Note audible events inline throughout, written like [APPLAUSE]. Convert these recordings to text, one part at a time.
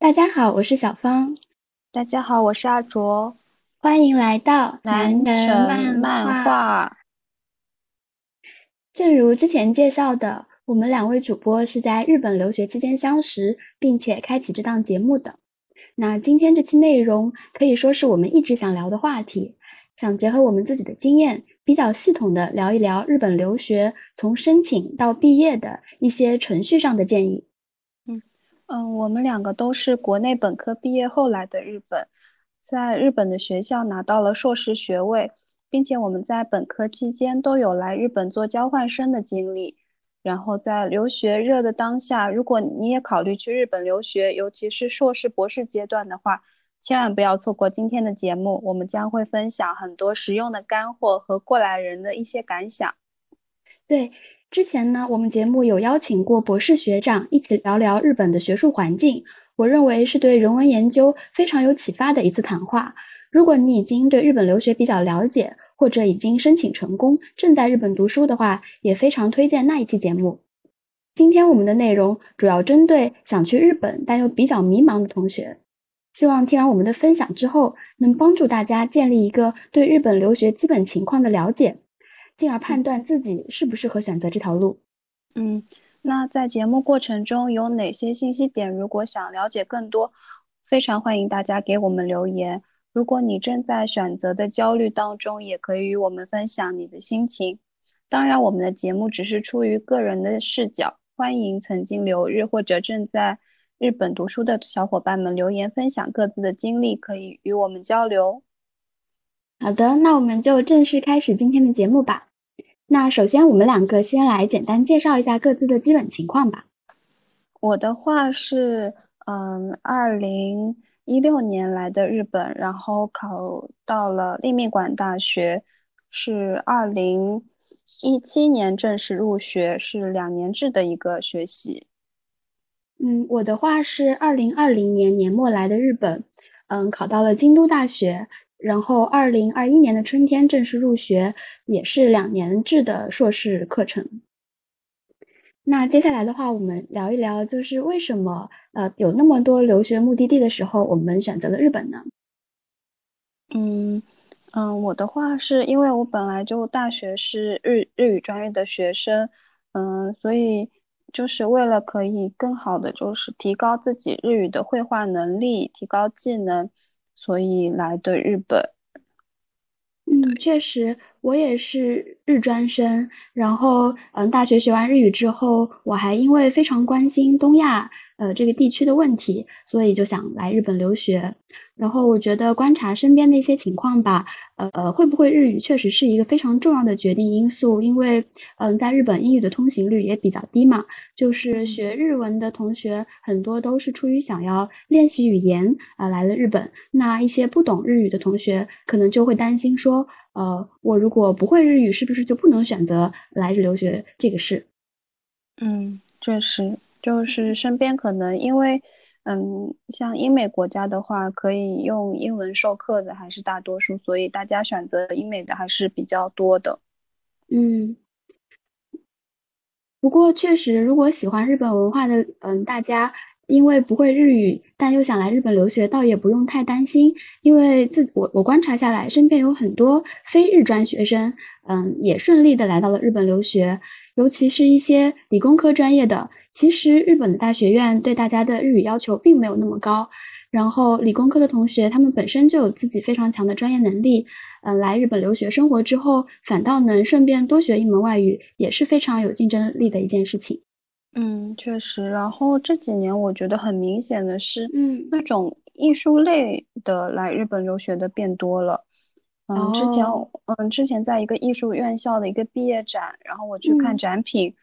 大家好，我是小芳。大家好，我是阿卓。欢迎来到南城漫画。正如之前介绍的，我们两位主播是在日本留学期间相识，并且开启这档节目的。那今天这期内容可以说是我们一直想聊的话题，想结合我们自己的经验，比较系统的聊一聊日本留学从申请到毕业的一些程序上的建议。嗯，我们两个都是国内本科毕业后来的日本。在日本的学校拿到了硕士学位，并且我们在本科期间都有来日本做交换生的经历。然后在留学热的当下，如果你也考虑去日本留学，尤其是硕士、博士阶段的话，千万不要错过今天的节目。我们将会分享很多实用的干货和过来人的一些感想。对，之前呢，我们节目有邀请过博士学长一起聊聊日本的学术环境。我认为是对人文研究非常有启发的一次谈话。如果你已经对日本留学比较了解，或者已经申请成功，正在日本读书的话，也非常推荐那一期节目。今天我们的内容主要针对想去日本但又比较迷茫的同学，希望听完我们的分享之后，能帮助大家建立一个对日本留学基本情况的了解，进而判断自己适不适合选择这条路。嗯。那在节目过程中有哪些信息点？如果想了解更多，非常欢迎大家给我们留言。如果你正在选择的焦虑当中，也可以与我们分享你的心情。当然，我们的节目只是出于个人的视角，欢迎曾经留日或者正在日本读书的小伙伴们留言分享各自的经历，可以与我们交流。好的，那我们就正式开始今天的节目吧。那首先，我们两个先来简单介绍一下各自的基本情况吧。我的话是，嗯，二零一六年来的日本，然后考到了立命馆大学，是二零一七年正式入学，是两年制的一个学习。嗯，我的话是二零二零年年末来的日本，嗯，考到了京都大学。然后，二零二一年的春天正式入学，也是两年制的硕士课程。那接下来的话，我们聊一聊，就是为什么呃有那么多留学目的地的时候，我们选择了日本呢？嗯嗯，我的话是因为我本来就大学是日日语专业的学生，嗯，所以就是为了可以更好的就是提高自己日语的绘画能力，提高技能。所以来的日本，嗯，确实，我也是日专生。然后，嗯，大学学完日语之后，我还因为非常关心东亚。呃，这个地区的问题，所以就想来日本留学。然后我觉得观察身边的一些情况吧，呃，会不会日语确实是一个非常重要的决定因素。因为，嗯，在日本英语的通行率也比较低嘛，就是学日文的同学很多都是出于想要练习语言啊来了日本。那一些不懂日语的同学可能就会担心说，呃，我如果不会日语，是不是就不能选择来日留学这个事？嗯，确实。就是身边可能因为，嗯，像英美国家的话，可以用英文授课的还是大多数，所以大家选择英美的还是比较多的。嗯，不过确实，如果喜欢日本文化的，嗯，大家因为不会日语，但又想来日本留学，倒也不用太担心，因为自我我观察下来，身边有很多非日专学生，嗯，也顺利的来到了日本留学。尤其是一些理工科专业的，其实日本的大学院对大家的日语要求并没有那么高。然后理工科的同学，他们本身就有自己非常强的专业能力，嗯，来日本留学生活之后，反倒能顺便多学一门外语，也是非常有竞争力的一件事情。嗯，确实。然后这几年我觉得很明显的是，嗯，那种艺术类的来日本留学的变多了。嗯，之前嗯，之前在一个艺术院校的一个毕业展，然后我去看展品，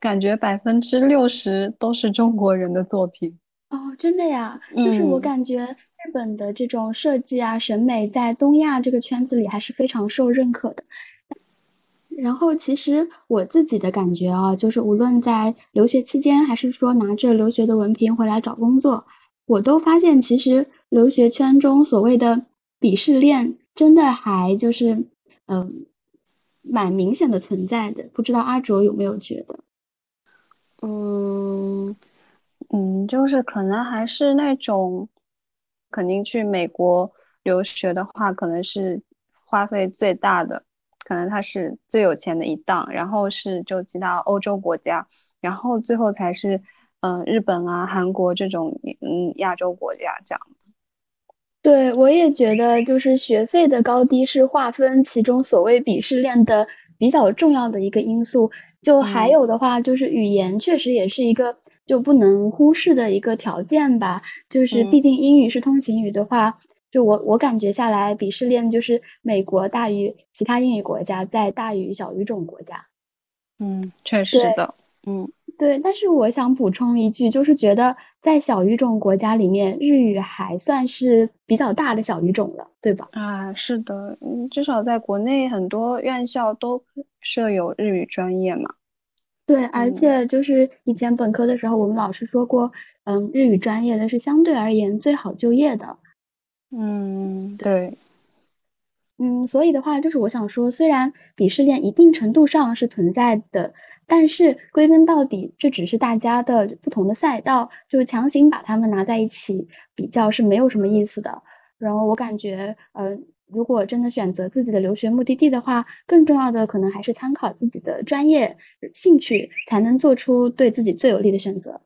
感觉百分之六十都是中国人的作品。哦，真的呀，就是我感觉日本的这种设计啊、审美在东亚这个圈子里还是非常受认可的。然后其实我自己的感觉啊，就是无论在留学期间，还是说拿着留学的文凭回来找工作，我都发现其实留学圈中所谓的鄙视链。真的还就是嗯，蛮明显的存在的，不知道阿卓有没有觉得？嗯，嗯，就是可能还是那种，肯定去美国留学的话，可能是花费最大的，可能他是最有钱的一档，然后是就其他欧洲国家，然后最后才是嗯日本啊、韩国这种嗯亚洲国家这样子。对，我也觉得就是学费的高低是划分其中所谓鄙视链的比较重要的一个因素。就还有的话，就是语言确实也是一个就不能忽视的一个条件吧。就是毕竟英语是通行语的话，就我我感觉下来，鄙视链就是美国大于其他英语国家，再大于小语种国家。嗯，确实的。嗯。对，但是我想补充一句，就是觉得在小语种国家里面，日语还算是比较大的小语种了，对吧？啊，是的，嗯，至少在国内很多院校都设有日语专业嘛。对，而且就是以前本科的时候，我们老师说过，嗯，日语专业的是相对而言最好就业的。嗯，对。嗯，所以的话，就是我想说，虽然鄙视链一定程度上是存在的。但是归根到底，这只是大家的不同的赛道，就是强行把他们拿在一起比较是没有什么意思的。然后我感觉，呃，如果真的选择自己的留学目的地的话，更重要的可能还是参考自己的专业兴趣，才能做出对自己最有利的选择。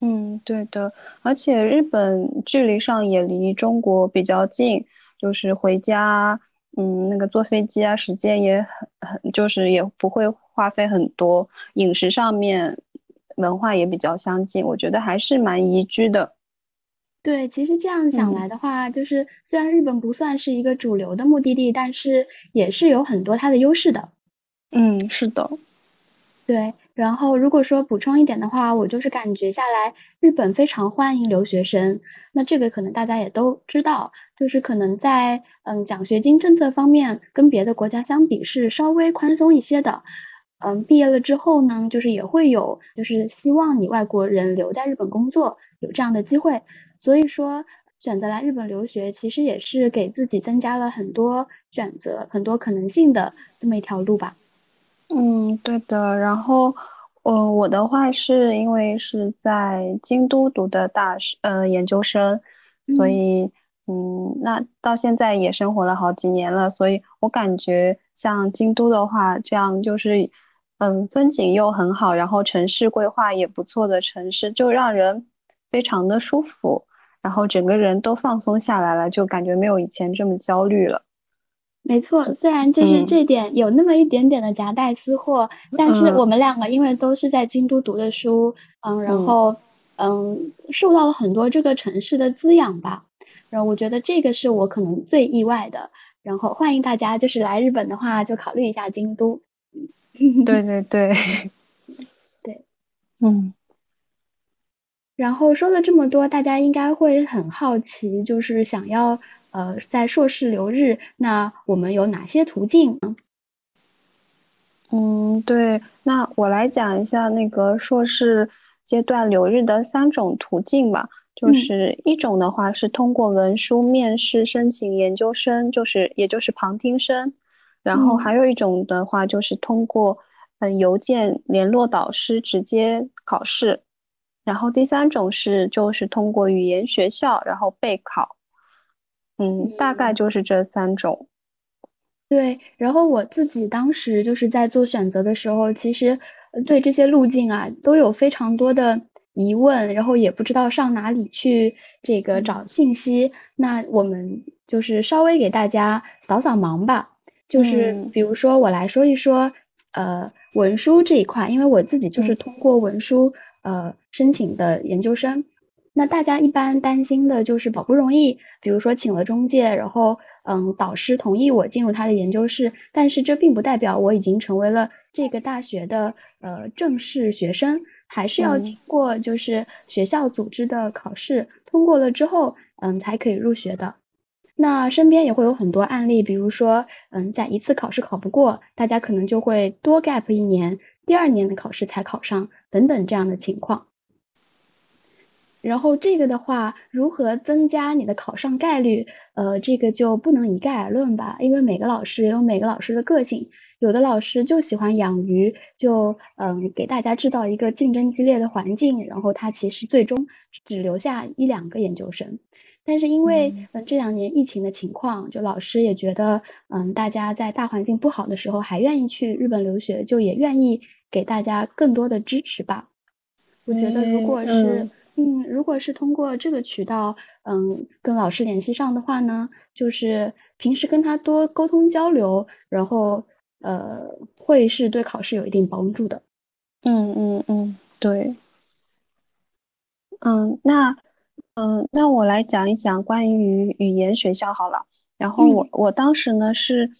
嗯，对的。而且日本距离上也离中国比较近，就是回家。嗯，那个坐飞机啊，时间也很很，就是也不会花费很多。饮食上面，文化也比较相近，我觉得还是蛮宜居的。对，其实这样想来的话，就是虽然日本不算是一个主流的目的地，但是也是有很多它的优势的。嗯，是的。对，然后如果说补充一点的话，我就是感觉下来，日本非常欢迎留学生。那这个可能大家也都知道，就是可能在嗯奖学金政策方面，跟别的国家相比是稍微宽松一些的。嗯，毕业了之后呢，就是也会有，就是希望你外国人留在日本工作，有这样的机会。所以说，选择来日本留学，其实也是给自己增加了很多选择、很多可能性的这么一条路吧。嗯，对的。然后，呃，我的话是因为是在京都读的大学，呃，研究生，所以，嗯，那到现在也生活了好几年了，所以我感觉像京都的话，这样就是，嗯，风景又很好，然后城市规划也不错的城市，就让人非常的舒服，然后整个人都放松下来了，就感觉没有以前这么焦虑了。没错，虽然就是这点有那么一点点的夹带私货，但是我们两个因为都是在京都读的书，嗯，然后嗯，受到了很多这个城市的滋养吧。然后我觉得这个是我可能最意外的。然后欢迎大家就是来日本的话，就考虑一下京都。对 [LAUGHS] 对对，[LAUGHS] 对，嗯。然后说了这么多，大家应该会很好奇，就是想要。呃，在硕士留日，那我们有哪些途径？嗯，对，那我来讲一下那个硕士阶段留日的三种途径吧。就是一种的话是通过文书面试申请研究生，就是也就是旁听生。然后还有一种的话就是通过嗯邮件联络导师直接考试。然后第三种是就是通过语言学校然后备考。嗯，大概就是这三种。对，然后我自己当时就是在做选择的时候，其实对这些路径啊都有非常多的疑问，然后也不知道上哪里去这个找信息。那我们就是稍微给大家扫扫盲吧，就是比如说我来说一说呃文书这一块，因为我自己就是通过文书呃申请的研究生。那大家一般担心的就是好不容易，比如说请了中介，然后嗯，导师同意我进入他的研究室，但是这并不代表我已经成为了这个大学的呃正式学生，还是要经过就是学校组织的考试，通过了之后嗯才可以入学的。那身边也会有很多案例，比如说嗯在一次考试考不过，大家可能就会多 gap 一年，第二年的考试才考上等等这样的情况。然后这个的话，如何增加你的考上概率？呃，这个就不能一概而论吧，因为每个老师有每个老师的个性，有的老师就喜欢养鱼，就嗯给大家制造一个竞争激烈的环境，然后他其实最终只留下一两个研究生。但是因为嗯这两年疫情的情况，就老师也觉得嗯大家在大环境不好的时候还愿意去日本留学，就也愿意给大家更多的支持吧。我觉得如果是。嗯，如果是通过这个渠道，嗯，跟老师联系上的话呢，就是平时跟他多沟通交流，然后呃，会是对考试有一定帮助的。嗯嗯嗯，对。嗯，那嗯，那我来讲一讲关于语言学校好了。然后我我当时呢是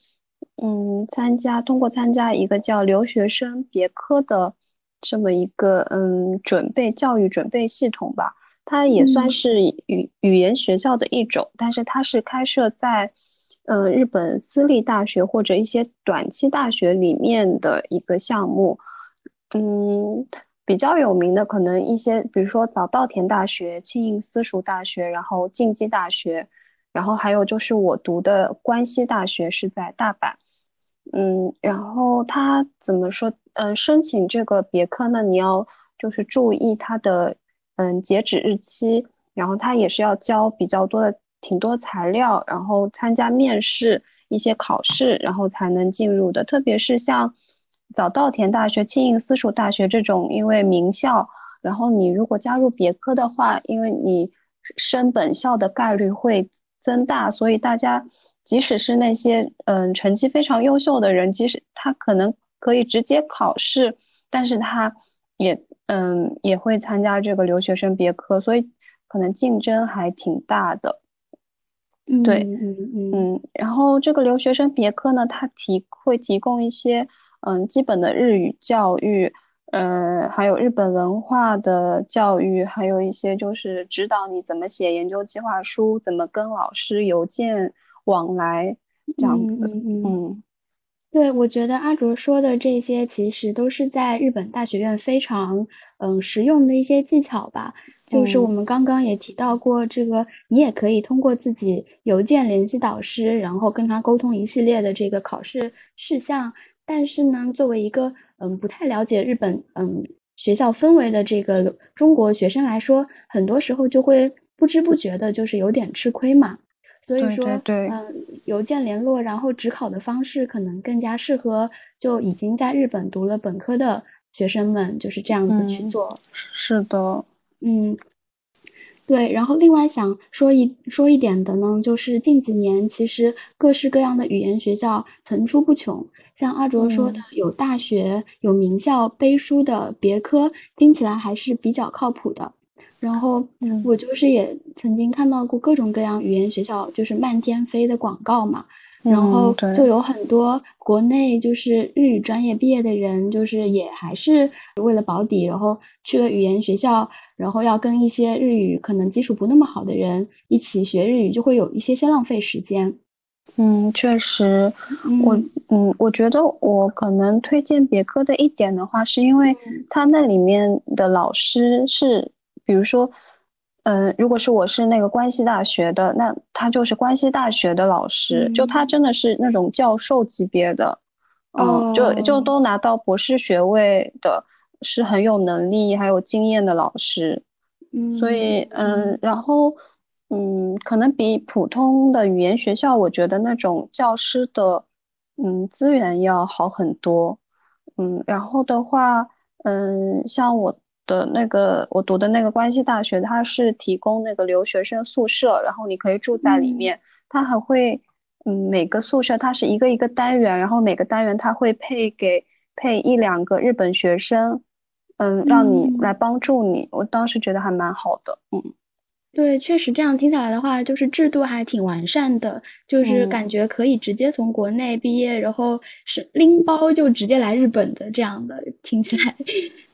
嗯参加通过参加一个叫留学生别科的。这么一个嗯，准备教育准备系统吧，它也算是语语言学校的一种，但是它是开设在呃日本私立大学或者一些短期大学里面的一个项目。嗯，比较有名的可能一些，比如说早稻田大学、庆应私塾大学，然后近畿大学，然后还有就是我读的关西大学是在大阪。嗯，然后他怎么说？嗯，申请这个别科呢，你要就是注意它的嗯截止日期，然后它也是要交比较多的挺多材料，然后参加面试一些考试，然后才能进入的。特别是像早稻田大学、庆应私塾大学这种，因为名校，然后你如果加入别科的话，因为你升本校的概率会增大，所以大家。即使是那些嗯成绩非常优秀的人，即使他可能可以直接考试，但是他也嗯也会参加这个留学生别科，所以可能竞争还挺大的。对，嗯嗯嗯。然后这个留学生别科呢，它提会提供一些嗯基本的日语教育，嗯还有日本文化的教育，还有一些就是指导你怎么写研究计划书，怎么跟老师邮件。往来这样子，嗯，对，我觉得阿卓说的这些其实都是在日本大学院非常嗯实用的一些技巧吧。就是我们刚刚也提到过，这个你也可以通过自己邮件联系导师，然后跟他沟通一系列的这个考试事项。但是呢，作为一个嗯不太了解日本嗯学校氛围的这个中国学生来说，很多时候就会不知不觉的就是有点吃亏嘛。所以说，嗯，邮件联络，然后职考的方式可能更加适合就已经在日本读了本科的学生们，就是这样子去做。是的，嗯，对。然后另外想说一说一点的呢，就是近几年其实各式各样的语言学校层出不穷，像阿卓说的，有大学有名校背书的别科，听起来还是比较靠谱的。然后，我就是也曾经看到过各种各样语言学校就是漫天飞的广告嘛，然后就有很多国内就是日语专业毕业的人，就是也还是为了保底，然后去了语言学校，然后要跟一些日语可能基础不那么好的人一起学日语，就会有一些些浪费时间。嗯，确实，我嗯，我觉得我可能推荐别科的一点的话，是因为他那里面的老师是。比如说，嗯，如果是我是那个关西大学的，那他就是关西大学的老师，就他真的是那种教授级别的，嗯，就就都拿到博士学位的，是很有能力还有经验的老师，嗯，所以嗯，然后嗯，可能比普通的语言学校，我觉得那种教师的嗯资源要好很多，嗯，然后的话，嗯，像我。的那个我读的那个关西大学，它是提供那个留学生宿舍，然后你可以住在里面。它还会，嗯，每个宿舍它是一个一个单元，然后每个单元它会配给配一两个日本学生，嗯，让你来帮助你。我当时觉得还蛮好的，嗯，对，确实这样听下来的话，就是制度还挺完善的，就是感觉可以直接从国内毕业，然后是拎包就直接来日本的这样的，听起来。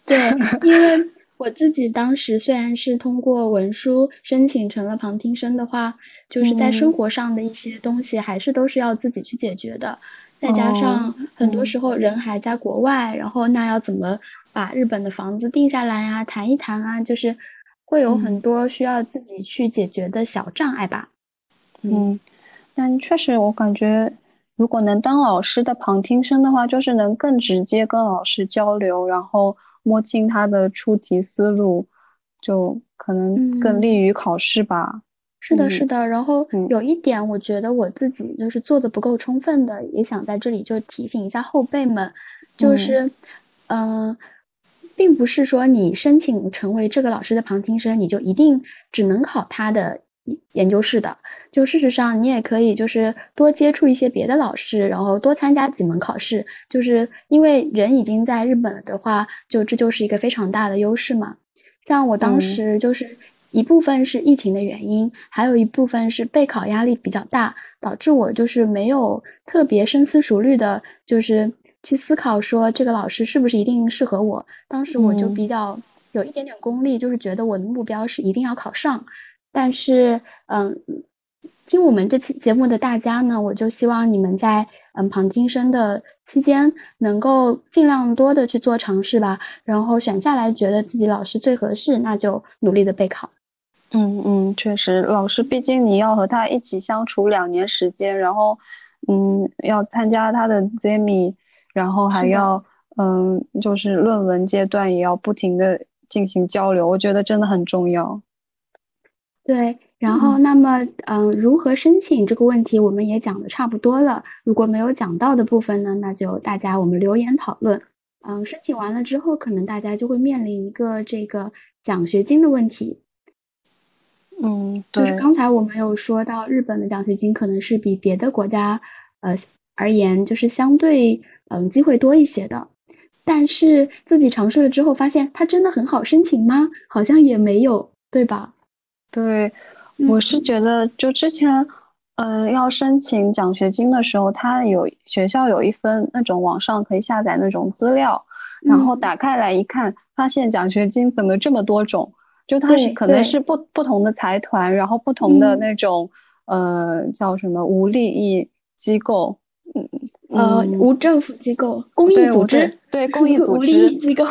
对，因为我自己当时虽然是通过文书申请成了旁听生的话，就是在生活上的一些东西还是都是要自己去解决的。再加上很多时候人还在国外，然后那要怎么把日本的房子定下来啊，谈一谈啊，就是会有很多需要自己去解决的小障碍吧。嗯，但确实我感觉，如果能当老师的旁听生的话，就是能更直接跟老师交流，然后摸清他的出题思路，就可能更利于考试吧。是的，是的。然后有一点，我觉得我自己就是做的不够充分的，也想在这里就提醒一下后辈们，就是，嗯，并不是说你申请成为这个老师的旁听生，你就一定只能考他的研究室的。就事实上，你也可以就是多接触一些别的老师，然后多参加几门考试。就是因为人已经在日本了的话，就这就是一个非常大的优势嘛。像我当时就是。一部分是疫情的原因，还有一部分是备考压力比较大，导致我就是没有特别深思熟虑的，就是去思考说这个老师是不是一定适合我。当时我就比较有一点点功利，就是觉得我的目标是一定要考上。但是，嗯，听我们这期节目的大家呢，我就希望你们在嗯旁听生的期间，能够尽量多的去做尝试吧，然后选下来觉得自己老师最合适，那就努力的备考。嗯嗯，确实，老师毕竟你要和他一起相处两年时间，然后，嗯，要参加他的 ZMI，然后还要，嗯，就是论文阶段也要不停的进行交流，我觉得真的很重要。对，然后那么，嗯，如何申请这个问题我们也讲的差不多了，如果没有讲到的部分呢，那就大家我们留言讨论。嗯，申请完了之后，可能大家就会面临一个这个奖学金的问题。嗯，就是刚才我们有说到，日本的奖学金可能是比别的国家呃而言，就是相对嗯机会多一些的。但是自己尝试了之后，发现它真的很好申请吗？好像也没有，对吧？对，我是觉得就之前嗯要申请奖学金的时候，它有学校有一份那种网上可以下载那种资料，然后打开来一看，发现奖学金怎么这么多种。就它是可能是不不同的财团，然后不同的那种呃叫什么无利益机构，嗯呃无政府机构、公益组织，对 [LAUGHS] 公益组织、无利益机构，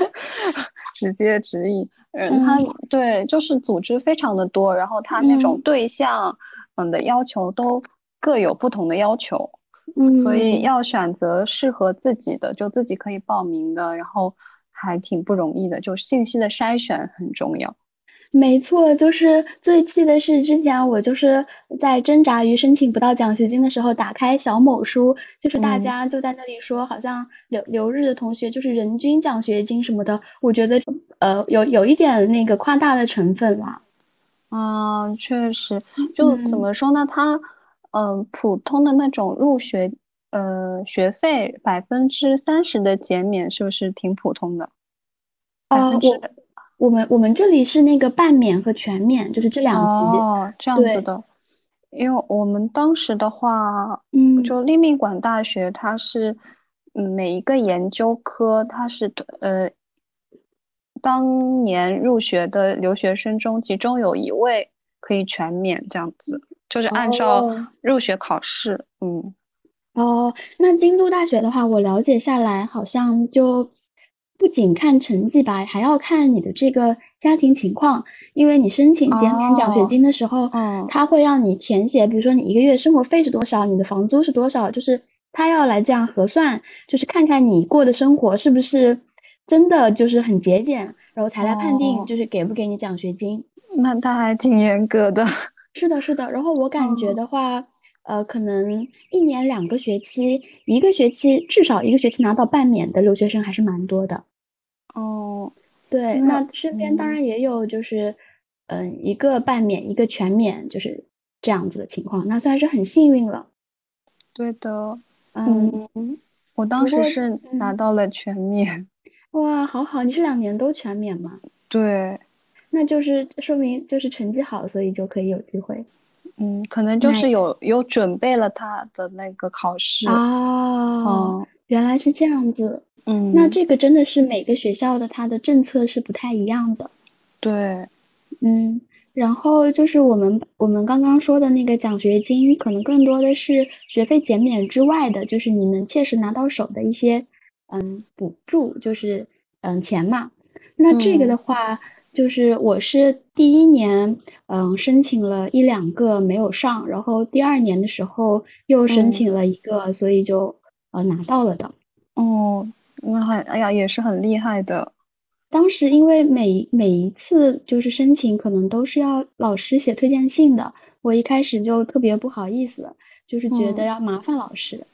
[LAUGHS] 直接直译，嗯，他对就是组织非常的多，然后他那种对象嗯的要求都各有不同的要求，嗯，所以要选择适合自己的，就自己可以报名的，然后。还挺不容易的，就信息的筛选很重要。没错，就是最气的是之前我就是在挣扎于申请不到奖学金的时候，打开小某书，就是大家就在那里说，好像留留日的同学就是人均奖学金什么的，我觉得呃有有一点那个夸大的成分啦。啊，确实，就怎么说呢？他嗯，普通的那种入学。呃，学费百分之三十的减免是不是挺普通的？哦，我我们我们这里是那个半免和全免，就是这两级。哦，这样子的。因为我们当时的话，嗯，就立命馆大学，它是嗯每一个研究科，它是呃当年入学的留学生中，其中有一位可以全免，这样子，就是按照入学考试，嗯。哦，那京都大学的话，我了解下来好像就不仅看成绩吧，还要看你的这个家庭情况。因为你申请减免奖学金的时候，他会让你填写，比如说你一个月生活费是多少，你的房租是多少，就是他要来这样核算，就是看看你过的生活是不是真的就是很节俭，然后才来判定就是给不给你奖学金。那他还挺严格的。[LAUGHS] 是的，是的。然后我感觉的话。呃，可能一年两个学期，一个学期至少一个学期拿到半免的留学生还是蛮多的。哦，对，那身边当然也有就是，嗯，一个半免，一个全免，就是这样子的情况，那算是很幸运了。对的，嗯，我当时是拿到了全免。[LAUGHS] 哇，好好，你是两年都全免吗？对，那就是说明就是成绩好，所以就可以有机会。嗯，可能就是有有准备了他的那个考试哦，原来是这样子。嗯，那这个真的是每个学校的它的政策是不太一样的。对，嗯，然后就是我们我们刚刚说的那个奖学金，可能更多的是学费减免之外的，就是你能切实拿到手的一些嗯补助，就是嗯钱嘛。那这个的话。就是我是第一年，嗯，申请了一两个没有上，然后第二年的时候又申请了一个，所以就呃拿到了的。哦，那还哎呀，也是很厉害的。当时因为每每一次就是申请，可能都是要老师写推荐信的，我一开始就特别不好意思，就是觉得要麻烦老师。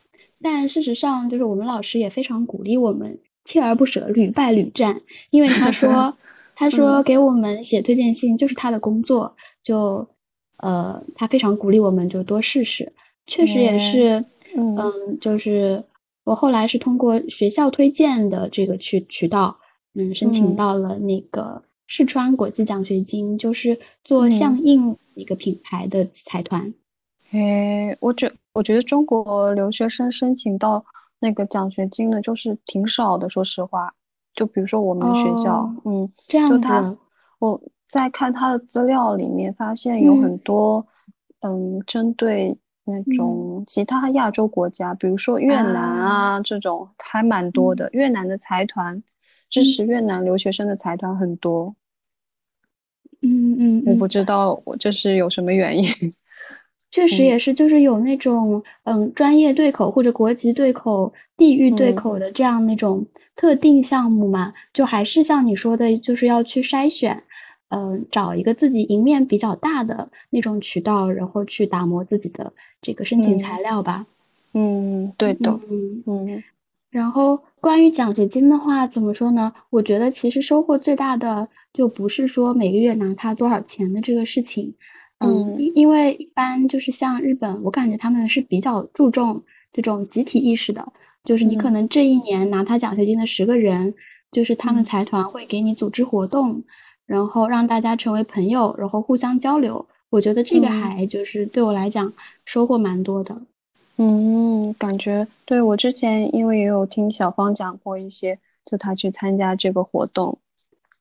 但事实上，就是我们老师也非常鼓励我们，锲而不舍，屡败屡战，因为他说。[LAUGHS] 他说给我们写推荐信就是他的工作，就呃他非常鼓励我们就多试试，确实也是，嗯，就是我后来是通过学校推荐的这个渠渠道，嗯，申请到了那个四川国际奖学金，就是做相应一个品牌的财团。诶，我觉我觉得中国留学生申请到那个奖学金的，就是挺少的，说实话。就比如说我们学校，嗯，这样子，我在看他的资料里面发现有很多，嗯，针对那种其他亚洲国家，比如说越南啊这种还蛮多的。越南的财团支持越南留学生的财团很多。嗯嗯，我不知道我这是有什么原因。确实也是，就是有那种嗯专业对口或者国籍对口、地域对口的这样那种特定项目嘛，就还是像你说的，就是要去筛选，嗯，找一个自己赢面比较大的那种渠道，然后去打磨自己的这个申请材料吧。嗯，对的。嗯嗯。然后关于奖学金的话，怎么说呢？我觉得其实收获最大的就不是说每个月拿他多少钱的这个事情。嗯，因因为一般就是像日本，我感觉他们是比较注重这种集体意识的，就是你可能这一年拿他奖学金的十个人，就是他们财团会给你组织活动，然后让大家成为朋友，然后互相交流。我觉得这个还就是对我来讲收获蛮多的。嗯，感觉对我之前因为也有听小芳讲过一些，就她去参加这个活动，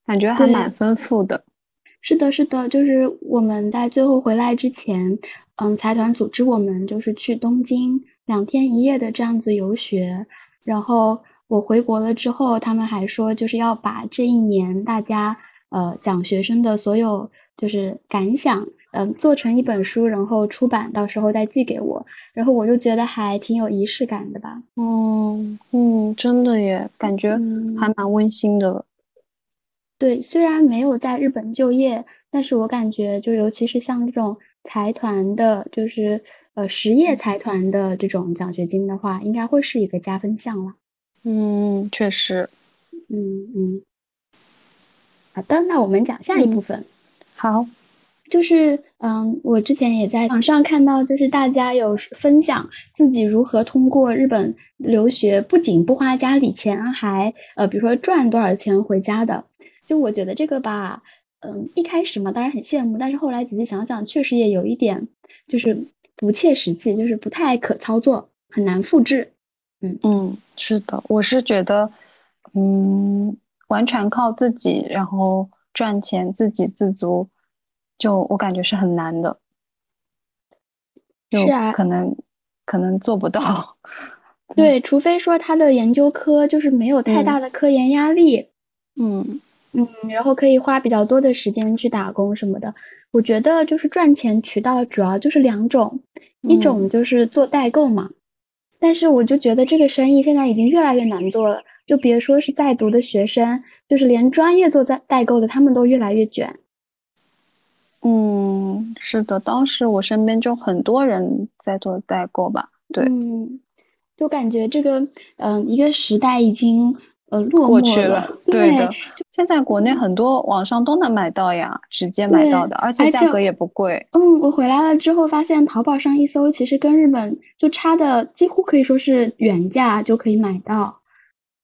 感觉还蛮丰富的。是的，是的，就是我们在最后回来之前，嗯，财团组织我们就是去东京两天一夜的这样子游学，然后我回国了之后，他们还说就是要把这一年大家呃讲学生的所有就是感想，嗯，做成一本书，然后出版，到时候再寄给我，然后我就觉得还挺有仪式感的吧。嗯嗯，真的耶，感觉还蛮温馨的。对，虽然没有在日本就业，但是我感觉就尤其是像这种财团的，就是呃实业财团的这种奖学金的话，应该会是一个加分项了。嗯，确实。嗯嗯。好的，那我们讲下一部分。好，就是嗯，我之前也在网上看到，就是大家有分享自己如何通过日本留学，不仅不花家里钱，还呃比如说赚多少钱回家的。就我觉得这个吧，嗯，一开始嘛，当然很羡慕，但是后来仔细想想，确实也有一点，就是不切实际，就是不太可操作，很难复制。嗯嗯，是的，我是觉得，嗯，完全靠自己，然后赚钱，自给自足，就我感觉是很难的。是啊，可能可能做不到。[LAUGHS] 对，除非说他的研究科就是没有太大的科研压力。嗯。嗯，然后可以花比较多的时间去打工什么的。我觉得就是赚钱渠道主要就是两种，一种就是做代购嘛。但是我就觉得这个生意现在已经越来越难做了，就别说是在读的学生，就是连专业做在代购的，他们都越来越卷。嗯，是的，当时我身边就很多人在做代购吧。对，嗯，就感觉这个嗯一个时代已经。呃，落过去了，对的。现在国内很多网上都能买到呀，直接买到的，而且价格也不贵。嗯，我回来了之后发现，淘宝上一搜，其实跟日本就差的几乎可以说是原价就可以买到。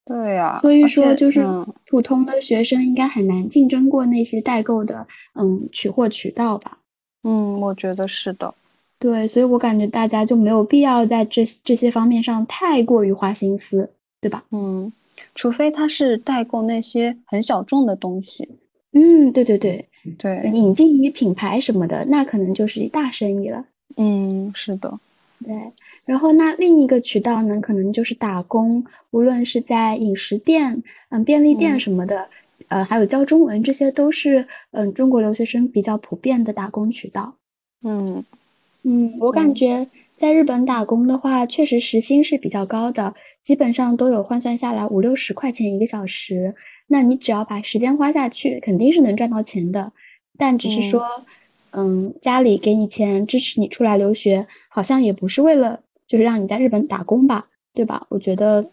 对呀，所以说就是普通的学生应该很难竞争过那些代购的嗯取货渠道吧。嗯，我觉得是的。对，所以我感觉大家就没有必要在这这些方面上太过于花心思，对吧？嗯。除非他是代购那些很小众的东西，嗯，对对对对，引进一品牌什么的，那可能就是一大生意了。嗯，是的，对。然后那另一个渠道呢，可能就是打工，无论是在饮食店、嗯便利店什么的，呃，还有教中文，这些都是嗯中国留学生比较普遍的打工渠道。嗯嗯，我感觉在日本打工的话，确实时薪是比较高的，基本上都有换算下来五六十块钱一个小时。那你只要把时间花下去，肯定是能赚到钱的。但只是说，嗯，家里给你钱支持你出来留学，好像也不是为了就是让你在日本打工吧，对吧？我觉得。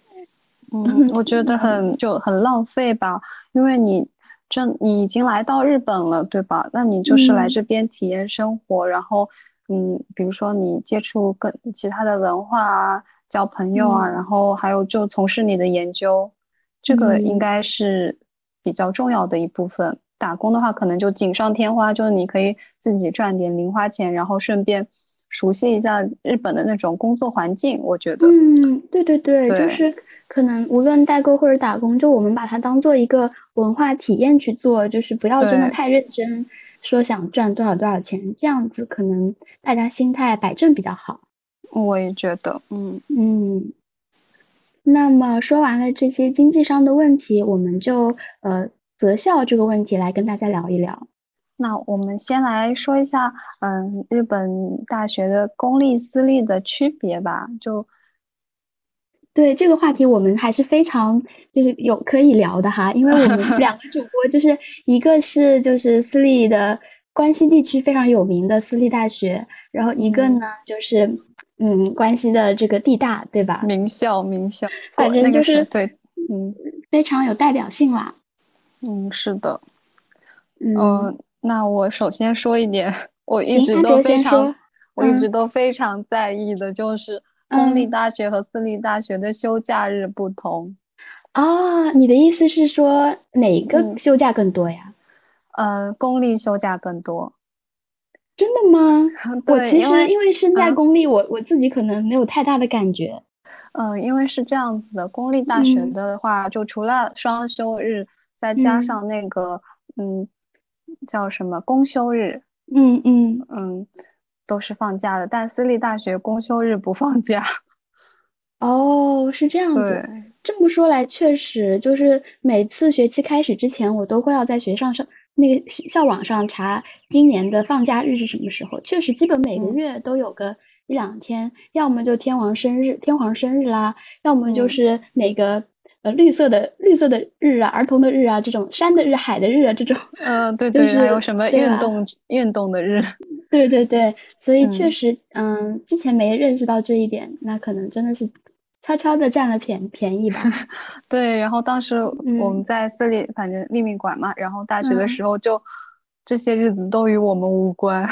嗯，我 [LAUGHS] 觉得很就很浪费吧，因为你这你已经来到日本了，对吧？那你就是来这边体验生活，然后嗯，比如说你接触跟其他的文化啊，交朋友啊，然后还有就从事你的研究，这个应该是比较重要的一部分。打工的话，可能就锦上添花，就是你可以自己赚点零花钱，然后顺便。熟悉一下日本的那种工作环境，我觉得。嗯，对对对，就是可能无论代购或者打工，就我们把它当做一个文化体验去做，就是不要真的太认真，说想赚多少多少钱，这样子可能大家心态摆正比较好。我也觉得，嗯嗯。那么说完了这些经济上的问题，我们就呃择校这个问题来跟大家聊一聊。那我们先来说一下，嗯，日本大学的公立私立的区别吧。就对这个话题，我们还是非常就是有可以聊的哈，因为我们 [LAUGHS] 两个主播就是一个是就是私立的关西地区非常有名的私立大学，然后一个呢就是嗯关西的这个地大，对吧？名校名校，反正就是对，嗯，非常有代表性啦。嗯，是的，嗯。那我首先说一点，我一直都非常，我一直都非常在意的就是公立大学和私立大学的休假日不同。啊，你的意思是说哪个休假更多呀？呃，公立休假更多。真的吗？[LAUGHS] 我其实因为身在公立，我我自己可能没有太大的感觉。嗯，因为是这样子的，公立大学的话，就除了双休日，再加上那个，嗯。叫什么公休日？嗯嗯嗯，都是放假的，但私立大学公休日不放假。哦，是这样子。这么说来，确实就是每次学期开始之前，我都会要在学上上那个校网上查今年的放假日是什么时候。确实，基本每个月都有个一两天，要么就天王生日，天皇生日啦，要么就是哪个。呃，绿色的绿色的日啊，儿童的日啊，这种山的日、海的日啊，这种，[LAUGHS] 嗯，对对，还有什么运动运动的日，[LAUGHS] 对对对，所以确实，嗯，之前没认识到这一点，那可能真的是悄悄的占了便便宜吧。[LAUGHS] 对，然后当时我们在私立，反正立命馆嘛，然后大学的时候就这些日子都与我们无关。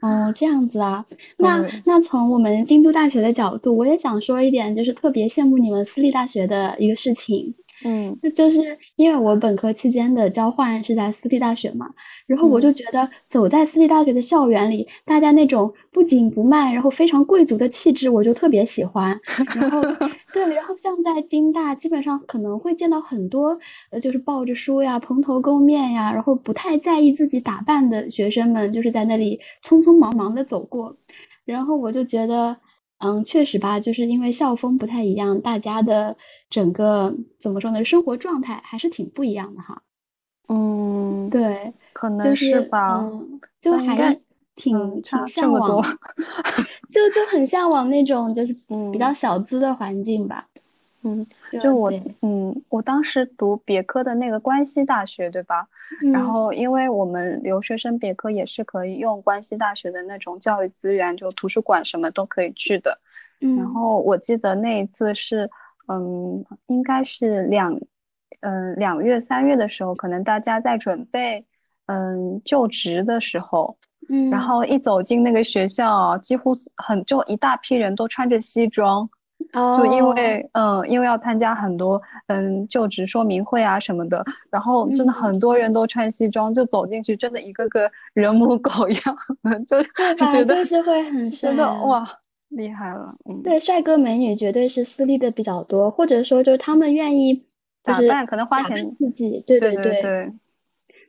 哦，这样子啊，那那从我们京都大学的角度，我也想说一点，就是特别羡慕你们私立大学的一个事情。嗯，就是因为我本科期间的交换是在私立大学嘛，然后我就觉得走在私立大学的校园里，大家那种不紧不慢，然后非常贵族的气质，我就特别喜欢。然后 [LAUGHS] 对，然后像在京大，基本上可能会见到很多呃，就是抱着书呀、蓬头垢面呀，然后不太在意自己打扮的学生们，就是在那里匆匆忙忙的走过，然后我就觉得。嗯，确实吧，就是因为校风不太一样，大家的整个怎么说呢，生活状态还是挺不一样的哈。嗯，对，可能是吧，就还是挺挺向往，就就很向往那种就是比较小资的环境吧。嗯，就我，嗯，我当时读别科的那个关西大学，对吧？然后，因为我们留学生别科也是可以用关西大学的那种教育资源，就图书馆什么都可以去的。嗯，然后我记得那一次是，嗯，应该是两，嗯，两月三月的时候，可能大家在准备，嗯，就职的时候，嗯，然后一走进那个学校，几乎很就一大批人都穿着西装。就因为嗯，因为要参加很多嗯就职说明会啊什么的，然后真的很多人都穿西装，就走进去，真的一个个人模狗 [LAUGHS] 样，就觉得就是会很觉得哇厉害了，嗯，对，帅哥美女绝对是私立的比较多，或者说就是他们愿意打扮，可能花钱自己，对对。对。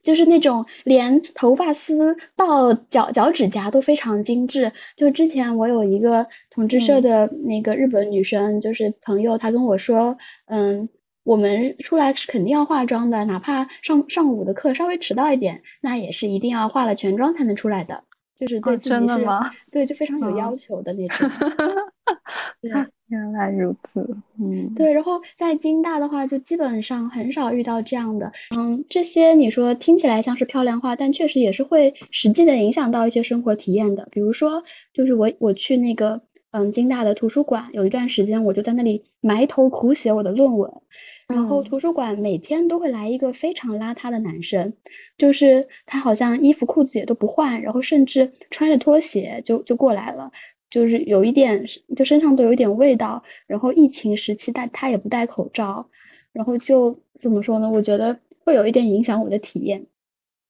就是那种连头发丝到脚脚趾甲都非常精致。就之前我有一个同志社的那个日本女生，就是朋友，她跟我说，嗯，我们出来是肯定要化妆的，哪怕上上午的课稍微迟到一点，那也是一定要化了全妆才能出来的，就是对自己是，对，就非常有要求的那种。[LAUGHS] 对，原来如此，嗯，对，然后在京大的话，就基本上很少遇到这样的，嗯，这些你说听起来像是漂亮话，但确实也是会实际的影响到一些生活体验的，比如说，就是我我去那个。嗯，京大的图书馆有一段时间，我就在那里埋头苦写我的论文。然后图书馆每天都会来一个非常邋遢的男生，就是他好像衣服裤子也都不换，然后甚至穿着拖鞋就就过来了，就是有一点就身上都有一点味道。然后疫情时期他他也不戴口罩，然后就怎么说呢？我觉得会有一点影响我的体验。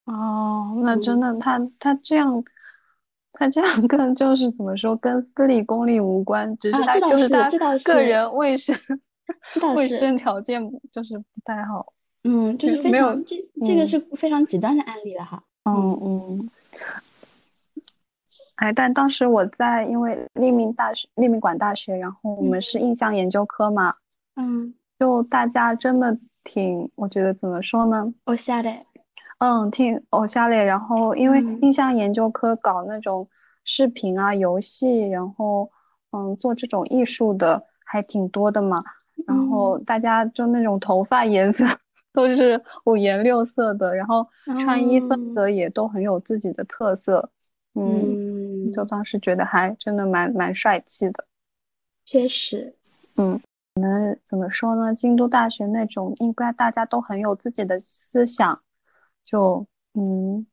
哦，那真的他他这样。他这样跟就是怎么说，跟私立公立无关，只是他就是他个人卫生 [LAUGHS] 卫生条件就是不太好。嗯，就是非常这这个是非常极端的案例了哈。嗯嗯。哎，但当时我在因为立命大学、立命馆大学，然后我们是印象研究科嘛。嗯。就大家真的挺，我觉得怎么说呢？我下嘞。嗯，挺偶像嘞，然后因为印象研究科搞那种视频啊、游戏，然后嗯做这种艺术的还挺多的嘛。然后大家就那种头发颜色都是五颜六色的，然后穿衣风格也都很有自己的特色。嗯，就当时觉得还真的蛮蛮帅气的。确实，嗯，可能怎么说呢？京都大学那种应该大家都很有自己的思想。就嗯，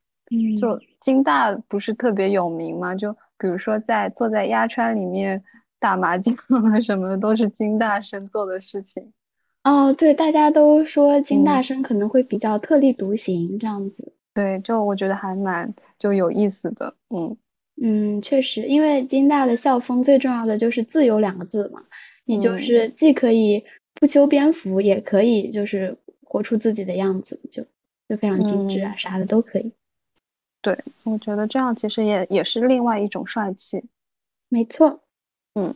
就京大不是特别有名嘛？就比如说在坐在鸭川里面打麻将啊什么的，都是金大生做的事情。哦，对，大家都说金大生可能会比较特立独行这样子。对，就我觉得还蛮就有意思的。嗯嗯，确实，因为金大的校风最重要的就是自由两个字嘛，你就是既可以不修边幅，也可以就是活出自己的样子，就。就非常精致啊，啥的都可以。对，我觉得这样其实也也是另外一种帅气。没错，嗯，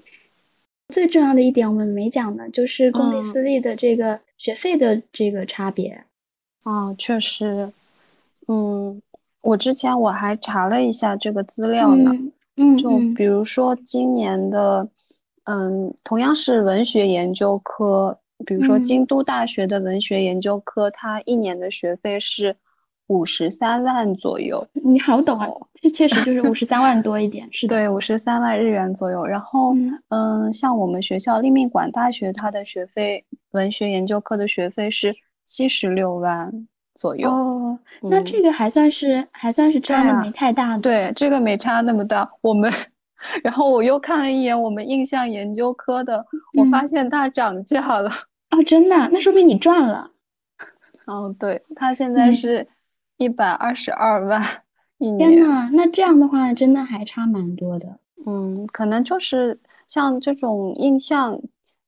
最重要的一点我们没讲呢，就是公立私立的这个学费的这个差别。啊，确实，嗯，我之前我还查了一下这个资料呢，嗯，就比如说今年的，嗯，同样是文学研究科。比如说京都大学的文学研究科，它一年的学费是五十三万左右。你好懂啊，这确实就是五十三万多一点，是的。对，五十三万日元左右。然后，嗯，像我们学校立命馆大学，它的学费文学研究科的学费是七十六万左右。哦，那这个还算是还算是差的没太大。对，这个没差那么大。我们。然后我又看了一眼我们印象研究科的，我发现它涨价了。哦，真的？那说明你赚了。[LAUGHS] 哦，对，它现在是一百二十二万 [LAUGHS] 一年。天呐，那这样的话真的还差蛮多的。嗯，可能就是像这种印象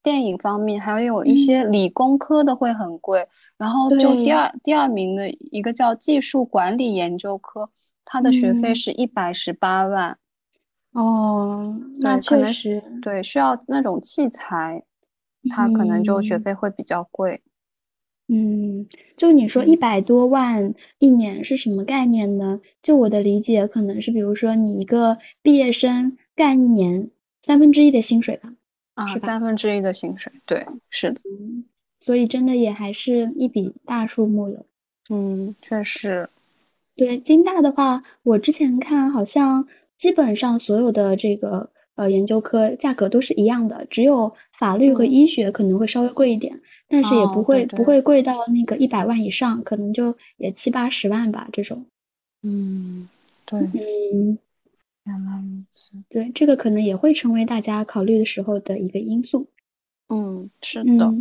电影方面，还有一些理工科的会很贵。然后就第二第二名的一个叫技术管理研究科，它的学费是一百十八万。哦，那确实，对，需要那种器材。他可能就学费会比较贵，嗯，就你说一百多万一年是什么概念呢？就我的理解，可能是比如说你一个毕业生干一年三分之一的薪水吧，啊，三分之一的薪水，对，是的，所以真的也还是一笔大数目了，嗯，确实，对，金大的话，我之前看好像基本上所有的这个。呃，研究科价格都是一样的，只有法律和医学可能会稍微贵一点，但是也不会不会贵到那个一百万以上，可能就也七八十万吧这种。嗯，对，嗯，原来如此。对，这个可能也会成为大家考虑的时候的一个因素。嗯，是的。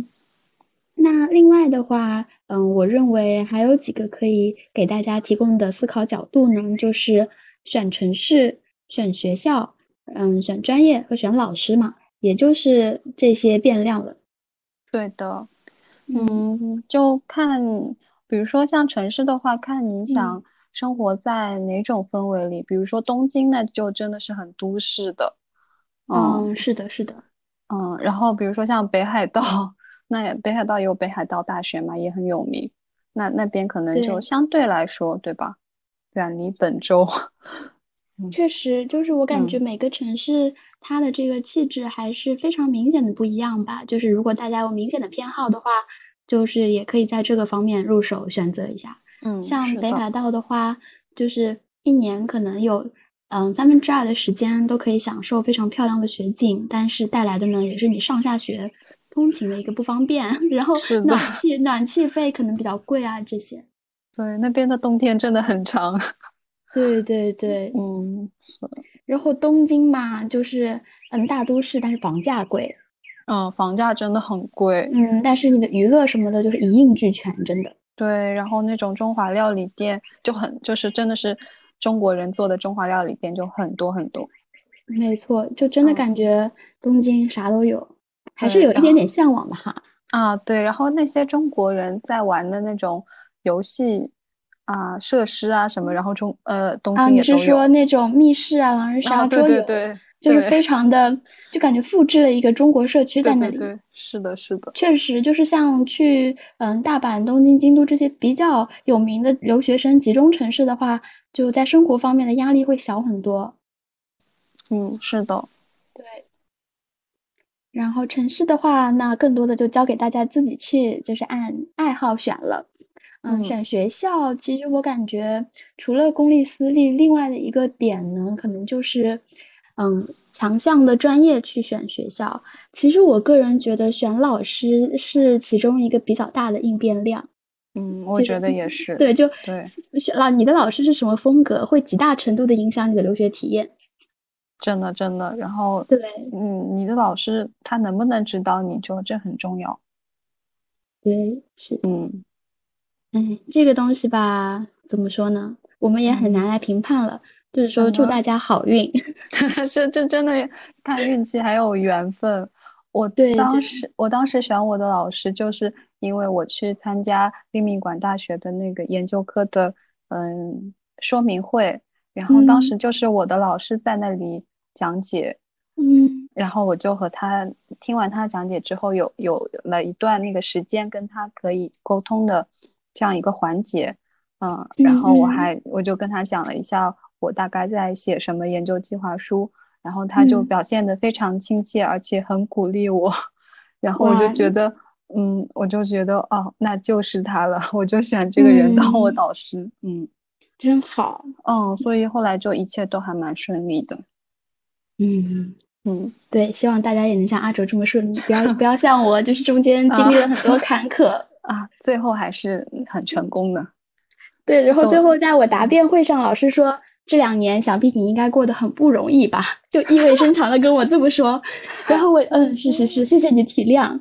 那另外的话，嗯，我认为还有几个可以给大家提供的思考角度呢，就是选城市、选学校。嗯，选专业和选老师嘛，也就是这些变量了。对的，嗯，就看，比如说像城市的话，看你想生活在哪种氛围里。比如说东京，那就真的是很都市的。嗯，是的，是的。嗯，然后比如说像北海道，[LAUGHS] 那也北海道也有北海道大学嘛，也很有名。那那边可能就相对来说，对吧？远离本州。确实，就是我感觉每个城市它的这个气质还是非常明显的不一样吧。就是如果大家有明显的偏好的话，就是也可以在这个方面入手选择一下。嗯，像北海道的话，就是一年可能有嗯三分之二的时间都可以享受非常漂亮的雪景，但是带来的呢也是你上下学通勤的一个不方便。[LAUGHS] 然后暖气暖气费可能比较贵啊这些。对，那边的冬天真的很长。对对对，嗯，是。然后东京嘛，就是嗯大都市，但是房价贵。嗯，房价真的很贵。嗯，但是你的娱乐什么的，就是一应俱全，真的。对，然后那种中华料理店就很，就是真的是中国人做的中华料理店就很多很多。没错，就真的感觉东京啥都有，还是有一点点向往的哈。啊，对，然后那些中国人在玩的那种游戏。啊，设施啊什么，然后中呃东。啊，你是说那种密室啊、狼人杀、桌游，对对对，就是非常的，就感觉复制了一个中国社区在那里。对，是的，是的。确实，就是像去嗯大阪、东京、京都这些比较有名的留学生集中城市的话，就在生活方面的压力会小很多。嗯，是的。对。然后城市的话，那更多的就交给大家自己去，就是按爱好选了。嗯，选学校，其实我感觉除了公立私立，另外的一个点呢，可能就是嗯强项的专业去选学校。其实我个人觉得选老师是其中一个比较大的应变量。嗯，我觉得也是。对，就对选老你的老师是什么风格，会极大程度的影响你的留学体验。真的，真的。然后对，嗯，你的老师他能不能指导你，就这很重要。对，是。嗯。哎，这个东西吧，怎么说呢？我们也很难来评判了。就是说，祝大家好运。[LAUGHS] 这这真的看运气，还有缘分。我对当时我当时选我的老师，就是因为我去参加立命馆大学的那个研究科的嗯说明会，然后当时就是我的老师在那里讲解，嗯，然后我就和他听完他讲解之后，有有了一段那个时间跟他可以沟通的。这样一个环节，嗯，然后我还我就跟他讲了一下我大概在写什么研究计划书，然后他就表现的非常亲切，而且很鼓励我，[LAUGHS] 然后我就觉得，嗯，我就觉得哦，那就是他了，我就选这个人当我导师，嗯，真好，嗯，所以后来就一切都还蛮顺利的，嗯嗯，对，希望大家也能像阿哲这么顺利，不要不要像我，就是中间经历了很多坎坷。啊，最后还是很成功的。对，然后最后在我答辩会上，老师说这两年想必你应该过得很不容易吧，就意味深长的跟我这么说。[LAUGHS] 然后我嗯，是是是，谢谢你体谅。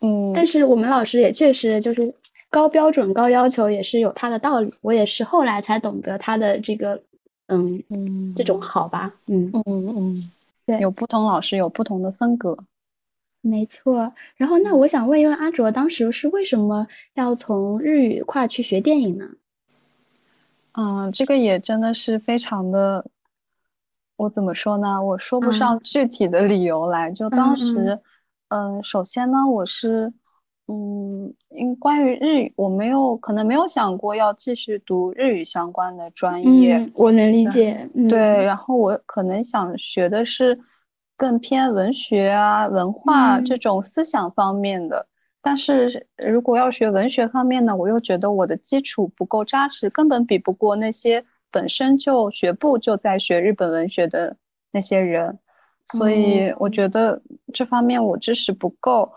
嗯，但是我们老师也确实就是高标准、高要求，也是有他的道理。我也是后来才懂得他的这个嗯嗯这种好吧，嗯嗯嗯，对，有不同老师有不同的风格。没错，然后那我想问一问阿卓，当时是为什么要从日语跨去学电影呢？嗯，这个也真的是非常的，我怎么说呢？我说不上具体的理由来。就当时，嗯，首先呢，我是，嗯，因关于日语，我没有可能没有想过要继续读日语相关的专业。我能理解。对，然后我可能想学的是。更偏文学啊、文化这种思想方面的，但是如果要学文学方面呢，我又觉得我的基础不够扎实，根本比不过那些本身就学部就在学日本文学的那些人，所以我觉得这方面我知识不够。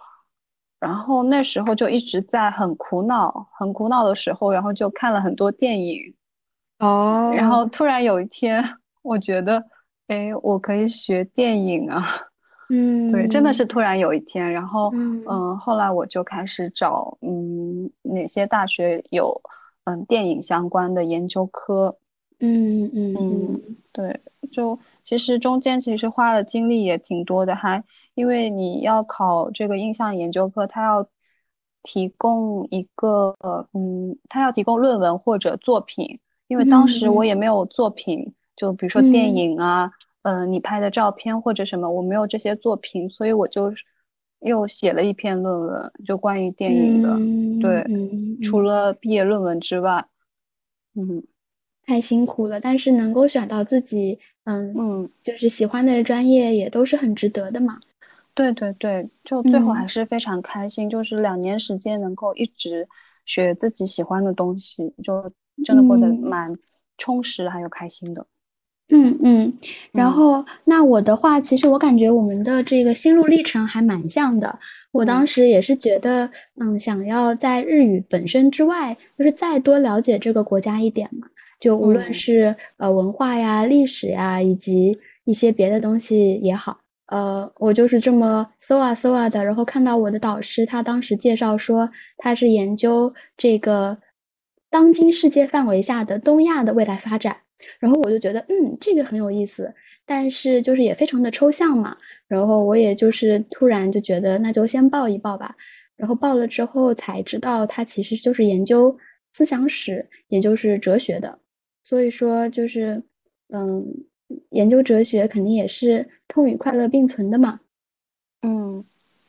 然后那时候就一直在很苦恼，很苦恼的时候，然后就看了很多电影，哦，然后突然有一天，[LAUGHS] 我觉得。哎，我可以学电影啊！嗯，[LAUGHS] 对，真的是突然有一天，然后嗯，后来我就开始找嗯哪些大学有嗯电影相关的研究科。嗯嗯嗯，对，就其实中间其实花的精力也挺多的，还因为你要考这个印象研究科，它要提供一个嗯，它要提供论文或者作品，因为当时我也没有作品。就比如说电影啊，嗯，你拍的照片或者什么，我没有这些作品，所以我就又写了一篇论文，就关于电影的。对，除了毕业论文之外，嗯，太辛苦了。但是能够选到自己嗯嗯就是喜欢的专业，也都是很值得的嘛。对对对，就最后还是非常开心，就是两年时间能够一直学自己喜欢的东西，就真的过得蛮充实还有开心的。嗯嗯，然后那我的话，其实我感觉我们的这个心路历程还蛮像的。我当时也是觉得，嗯，想要在日语本身之外，就是再多了解这个国家一点嘛。就无论是呃文化呀、历史呀，以及一些别的东西也好，呃，我就是这么搜啊搜啊的，然后看到我的导师他当时介绍说，他是研究这个当今世界范围下的东亚的未来发展。然后我就觉得，嗯，这个很有意思，但是就是也非常的抽象嘛。然后我也就是突然就觉得，那就先报一报吧。然后报了之后才知道，它其实就是研究思想史，也就是哲学的。所以说就是，嗯，研究哲学肯定也是痛与快乐并存的嘛。嗯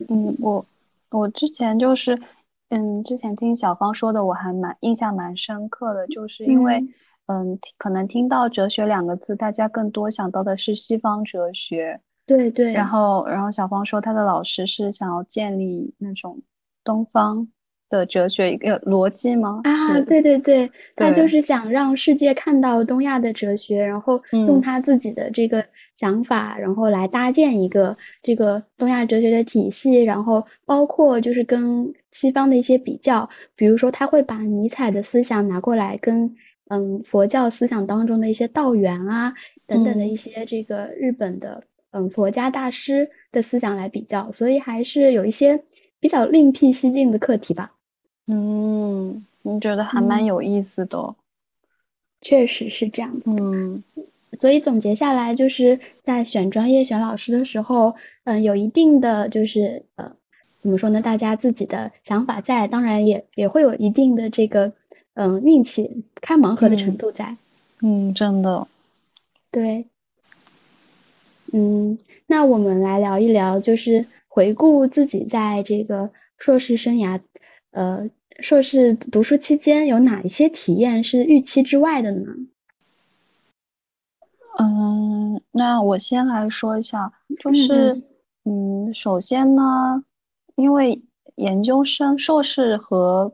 嗯，我我之前就是，嗯，之前听小芳说的，我还蛮印象蛮深刻的，就是因为。嗯，可能听到哲学两个字，大家更多想到的是西方哲学。对对。然后，然后小芳说，她的老师是想要建立那种东方的哲学一个逻辑吗？啊，对对对，他就是想让世界看到东亚的哲学，然后用他自己的这个想法，然后来搭建一个这个东亚哲学的体系，然后包括就是跟西方的一些比较，比如说他会把尼采的思想拿过来跟。嗯，佛教思想当中的一些道元啊，等等的一些这个日本的嗯佛家大师的思想来比较，所以还是有一些比较另辟蹊径的课题吧。嗯，你觉得还蛮有意思的。确实是这样。嗯，所以总结下来，就是在选专业、选老师的时候，嗯，有一定的就是呃，怎么说呢？大家自己的想法在，当然也也会有一定的这个。嗯，运气开盲盒的程度在，嗯，真的，对，嗯，那我们来聊一聊，就是回顾自己在这个硕士生涯，呃，硕士读书期间有哪一些体验是预期之外的呢？嗯，那我先来说一下，就是，嗯，首先呢，因为研究生、硕士和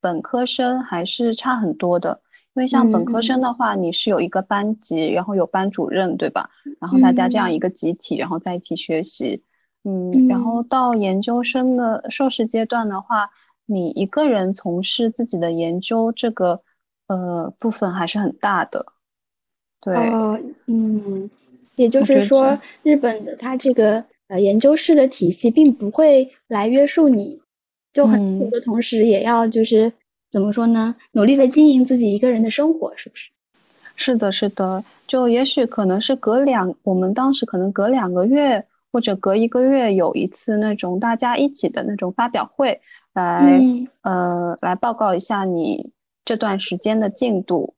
本科生还是差很多的，因为像本科生的话，你是有一个班级，然后有班主任，对吧？然后大家这样一个集体，然后在一起学习。嗯，然后到研究生的硕士阶段的话，你一个人从事自己的研究，这个呃部分还是很大的。对，嗯，也就是说，日本的它这个呃研究室的体系并不会来约束你。就很苦的同时，也要就是怎么说呢？努力的经营自己一个人的生活，是不是？是的，是的。就也许可能是隔两，我们当时可能隔两个月或者隔一个月有一次那种大家一起的那种发表会，来呃来报告一下你这段时间的进度。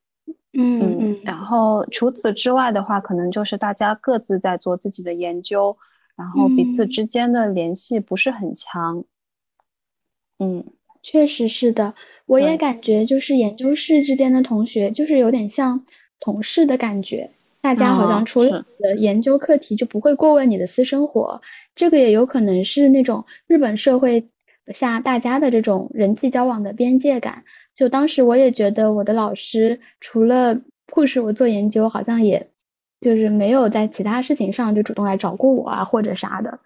嗯嗯。然后除此之外的话，可能就是大家各自在做自己的研究，然后彼此之间的联系不是很强。嗯，确实是的，我也感觉就是研究室之间的同学，就是有点像同事的感觉，大家好像除了你的研究课题，就不会过问你的私生活。这个也有可能是那种日本社会下大家的这种人际交往的边界感。就当时我也觉得我的老师除了 push 我做研究，好像也就是没有在其他事情上就主动来找过我啊或者啥的。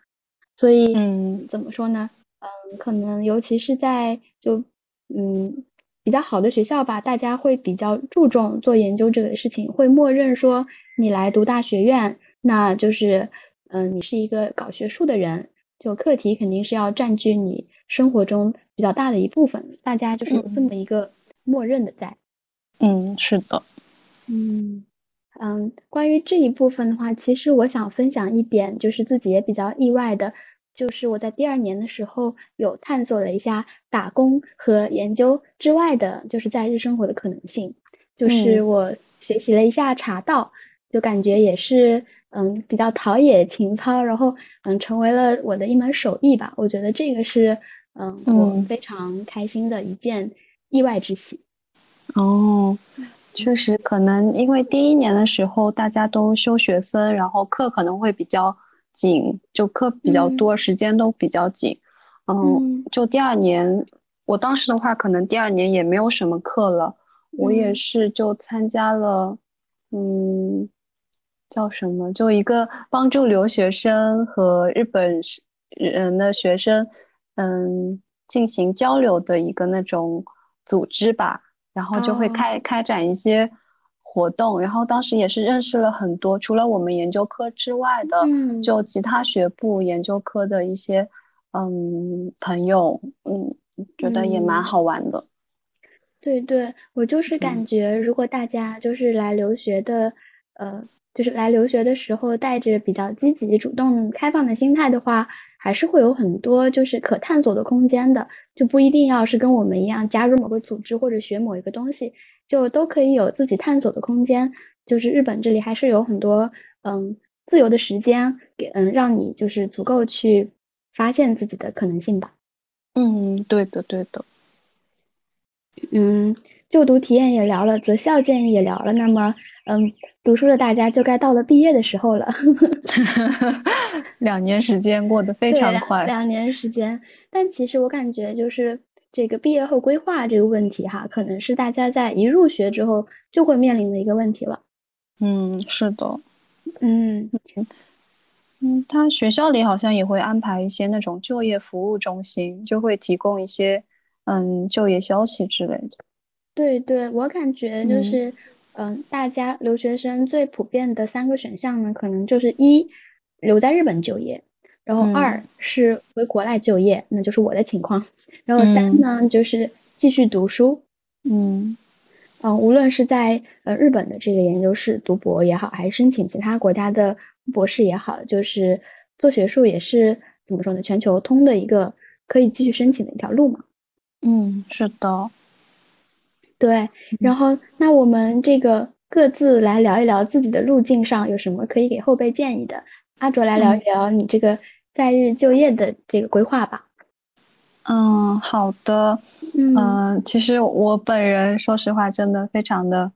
所以，嗯，怎么说呢？嗯，可能尤其是在就嗯比较好的学校吧，大家会比较注重做研究这个事情，会默认说你来读大学院，那就是嗯你是一个搞学术的人，就课题肯定是要占据你生活中比较大的一部分，大家就是有这么一个默认的在。嗯，是的。嗯嗯，关于这一部分的话，其实我想分享一点，就是自己也比较意外的。就是我在第二年的时候有探索了一下打工和研究之外的，就是在日生活的可能性。就是我学习了一下茶道，就感觉也是嗯比较陶冶情操，然后嗯成为了我的一门手艺吧。我觉得这个是嗯我非常开心的一件意外之喜。哦，确实可能因为第一年的时候大家都修学分，然后课可能会比较紧，就课比较多，时间都比较紧。嗯，就第二年，我当时的话，可能第二年也没有什么课了。我也是就参加了，嗯，叫什么？就一个帮助留学生和日本人的学生，嗯，进行交流的一个那种组织吧。然后就会开开展一些活动，然后当时也是认识了很多除了我们研究科之外的，嗯就其他学部研究科的一些嗯朋友，嗯，觉得也蛮好玩的。对对，我就是感觉，如果大家就是来留学的，呃，就是来留学的时候带着比较积极、主动、开放的心态的话。还是会有很多就是可探索的空间的，就不一定要是跟我们一样加入某个组织或者学某一个东西，就都可以有自己探索的空间。就是日本这里还是有很多嗯自由的时间给嗯让你就是足够去发现自己的可能性吧。嗯，对的对的。嗯，就读体验也聊了，择校建议也聊了，那么嗯。读书的大家就该到了毕业的时候了，[LAUGHS] 两年时间过得非常快。两年时间，但其实我感觉就是这个毕业后规划这个问题哈，可能是大家在一入学之后就会面临的一个问题了。嗯，是的。嗯嗯，他学校里好像也会安排一些那种就业服务中心，就会提供一些嗯就业消息之类的。对对，我感觉就是。嗯，大家留学生最普遍的三个选项呢，可能就是一留在日本就业，然后二是回国来就业，那就是我的情况，然后三呢就是继续读书。嗯，嗯，无论是在呃日本的这个研究室读博也好，还是申请其他国家的博士也好，就是做学术也是怎么说呢，全球通的一个可以继续申请的一条路嘛。嗯，是的。对，然后那我们这个各自来聊一聊自己的路径上有什么可以给后辈建议的。阿卓来聊一聊你这个在日就业的这个规划吧。嗯，好的。嗯，其实我本人说实话，真的非常的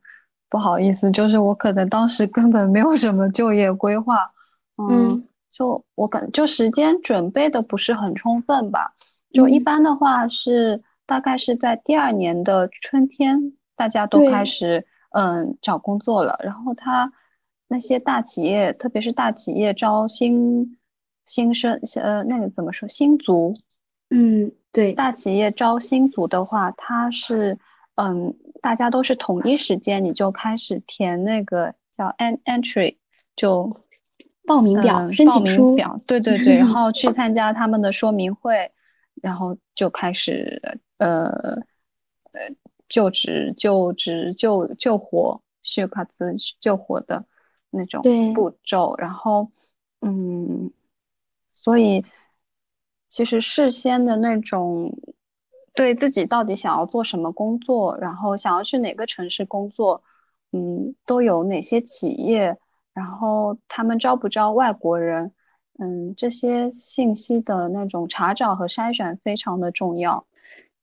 不好意思，就是我可能当时根本没有什么就业规划。嗯，就我感就时间准备的不是很充分吧。就一般的话是。大概是在第二年的春天，大家都开始嗯找工作了。然后他那些大企业，特别是大企业招新新生，呃，那个怎么说新族？嗯，对，大企业招新族的话，他是嗯，大家都是统一时间，你就开始填那个叫 “an entry，就报名表、申请书表，对对对，[LAUGHS] 然后去参加他们的说明会，然后就开始。呃呃，就职就职就就活血卡兹救活的那种步骤，然后嗯，所以其实事先的那种对自己到底想要做什么工作，然后想要去哪个城市工作，嗯，都有哪些企业，然后他们招不招外国人，嗯，这些信息的那种查找和筛选非常的重要。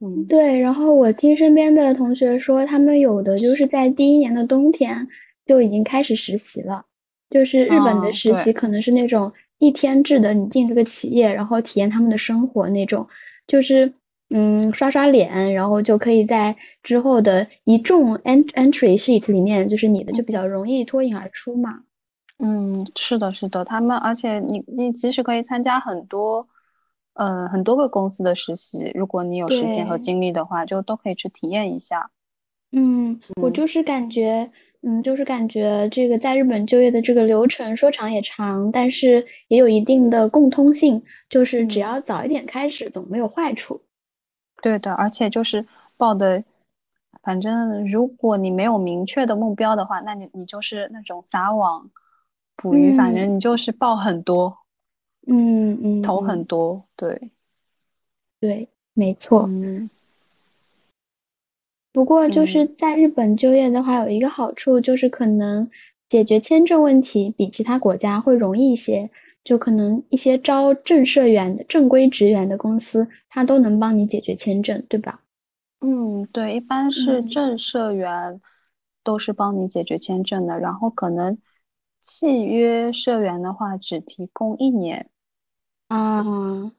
嗯，对，然后我听身边的同学说，他们有的就是在第一年的冬天就已经开始实习了，就是日本的实习可能是那种一天制的，你进这个企业，然后体验他们的生活那种，就是嗯刷刷脸，然后就可以在之后的一众 entry sheet 里面，就是你的就比较容易脱颖而出嘛。嗯，是的，是的，他们而且你你其实可以参加很多。呃，很多个公司的实习，如果你有时间和精力的话，就都可以去体验一下。嗯，我就是感觉，嗯，就是感觉这个在日本就业的这个流程说长也长，但是也有一定的共通性，就是只要早一点开始，总没有坏处。对的，而且就是报的，反正如果你没有明确的目标的话，那你你就是那种撒网捕鱼，反正你就是报很多。嗯嗯，投很多，对，对，没错。嗯。不过就是在日本就业的话，有一个好处就是可能解决签证问题比其他国家会容易一些，就可能一些招正社员的正规职员的公司，它都能帮你解决签证，对吧？嗯，对，一般是正社员都是帮你解决签证的，然后可能契约社员的话只提供一年。啊，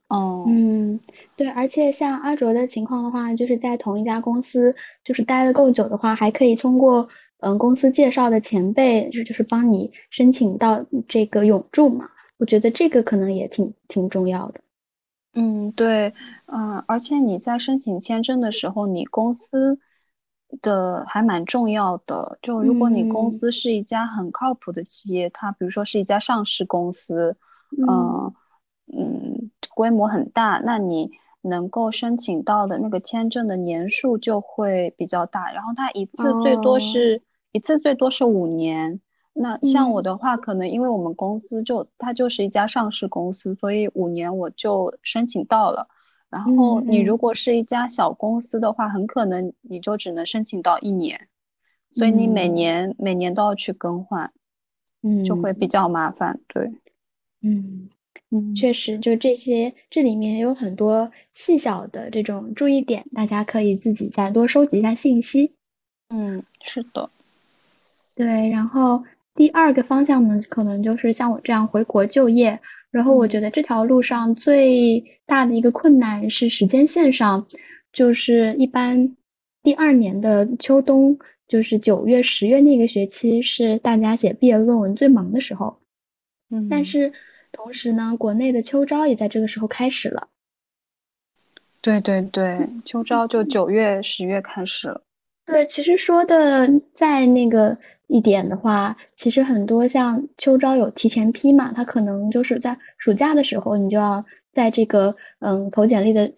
哦，嗯，对，而且像阿卓的情况的话，就是在同一家公司，就是待的够久的话，还可以通过嗯公司介绍的前辈，就就是帮你申请到这个永驻嘛。我觉得这个可能也挺挺重要的。嗯，对，嗯，而且你在申请签证的时候，你公司的还蛮重要的。就如果你公司是一家很靠谱的企业，它比如说是一家上市公司，嗯。嗯，规模很大，那你能够申请到的那个签证的年数就会比较大，然后它一次最多是一次最多是五年。那像我的话，可能因为我们公司就它就是一家上市公司，所以五年我就申请到了。然后你如果是一家小公司的话，很可能你就只能申请到一年，所以你每年每年都要去更换，嗯，就会比较麻烦，对，嗯。嗯，确实，就这些，这里面有很多细小的这种注意点，大家可以自己再多收集一下信息。嗯，是的，对。然后第二个方向呢，可能就是像我这样回国就业。然后我觉得这条路上最大的一个困难是时间线上，就是一般第二年的秋冬，就是九月、十月那个学期是大家写毕业论文最忙的时候。嗯，但是。同时呢，国内的秋招也在这个时候开始了。对对对，秋招就九月、十月开始了。对，其实说的在那个一点的话，其实很多像秋招有提前批嘛，它可能就是在暑假的时候，你就要在这个嗯投简历的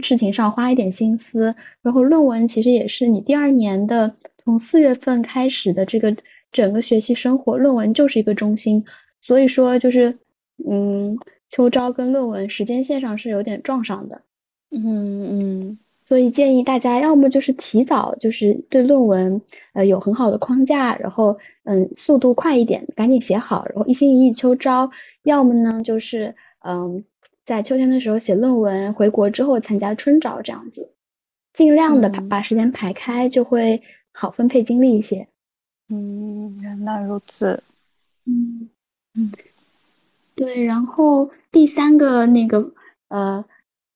事情上花一点心思。然后论文其实也是你第二年的从四月份开始的这个整个学习生活，论文就是一个中心。所以说就是。嗯，秋招跟论文时间线上是有点撞上的。嗯嗯，所以建议大家要么就是提早就是对论文呃有很好的框架，然后嗯速度快一点，赶紧写好，然后一心一意秋招；要么呢就是嗯在秋天的时候写论文，回国之后参加春招这样子，尽量的把把时间排开，就会好分配精力一些。嗯，原来如此。嗯嗯。对，然后第三个那个呃，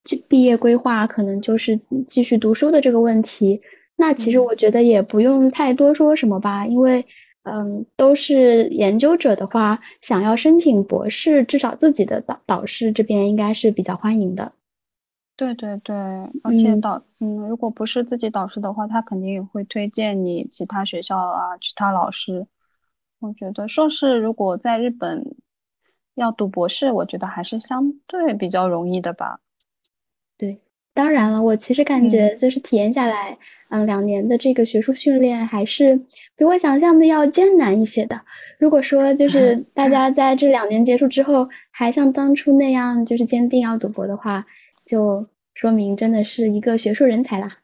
就毕业规划可能就是继续读书的这个问题。那其实我觉得也不用太多说什么吧，因为嗯，都是研究者的话，想要申请博士，至少自己的导导师这边应该是比较欢迎的。对对对，而且导嗯，如果不是自己导师的话，他肯定也会推荐你其他学校啊，其他老师。我觉得硕士如果在日本。要读博士，我觉得还是相对比较容易的吧。对，当然了，我其实感觉就是体验下来，嗯，两年的这个学术训练还是比我想象的要艰难一些的。如果说就 [LAUGHS] 是大家在这两年结束之后，还像当初那样就是坚定要读博的话，就说明真的是一个学术人才啦。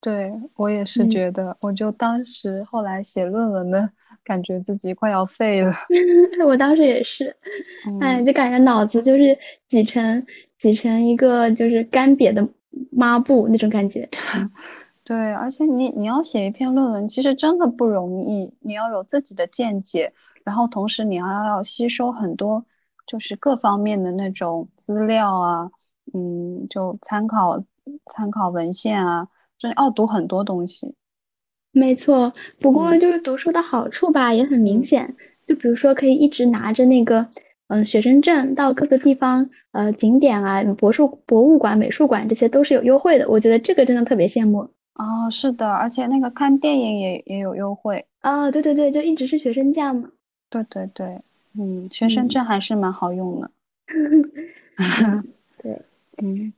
对我也是觉得，我就当时后来写论文的。感觉自己快要废了，[LAUGHS] 我当时也是，哎，就感觉脑子就是挤成挤成一个就是干瘪的抹布那种感觉。[LAUGHS] 对，而且你你要写一篇论文，其实真的不容易，你要有自己的见解，然后同时你还要吸收很多就是各方面的那种资料啊，嗯，就参考参考文献啊，就要读很多东西。没错，不过就是读书的好处吧，也很明显。就比如说，可以一直拿着那个嗯学生证到各个地方呃景点啊、博术博物馆、美术馆这些都是有优惠的。我觉得这个真的特别羡慕。哦，是的，而且那个看电影也也有优惠。啊，对对对，就一直是学生价嘛。对对对，嗯，学生证还是蛮好用的。[LAUGHS] 对，[LAUGHS] 嗯。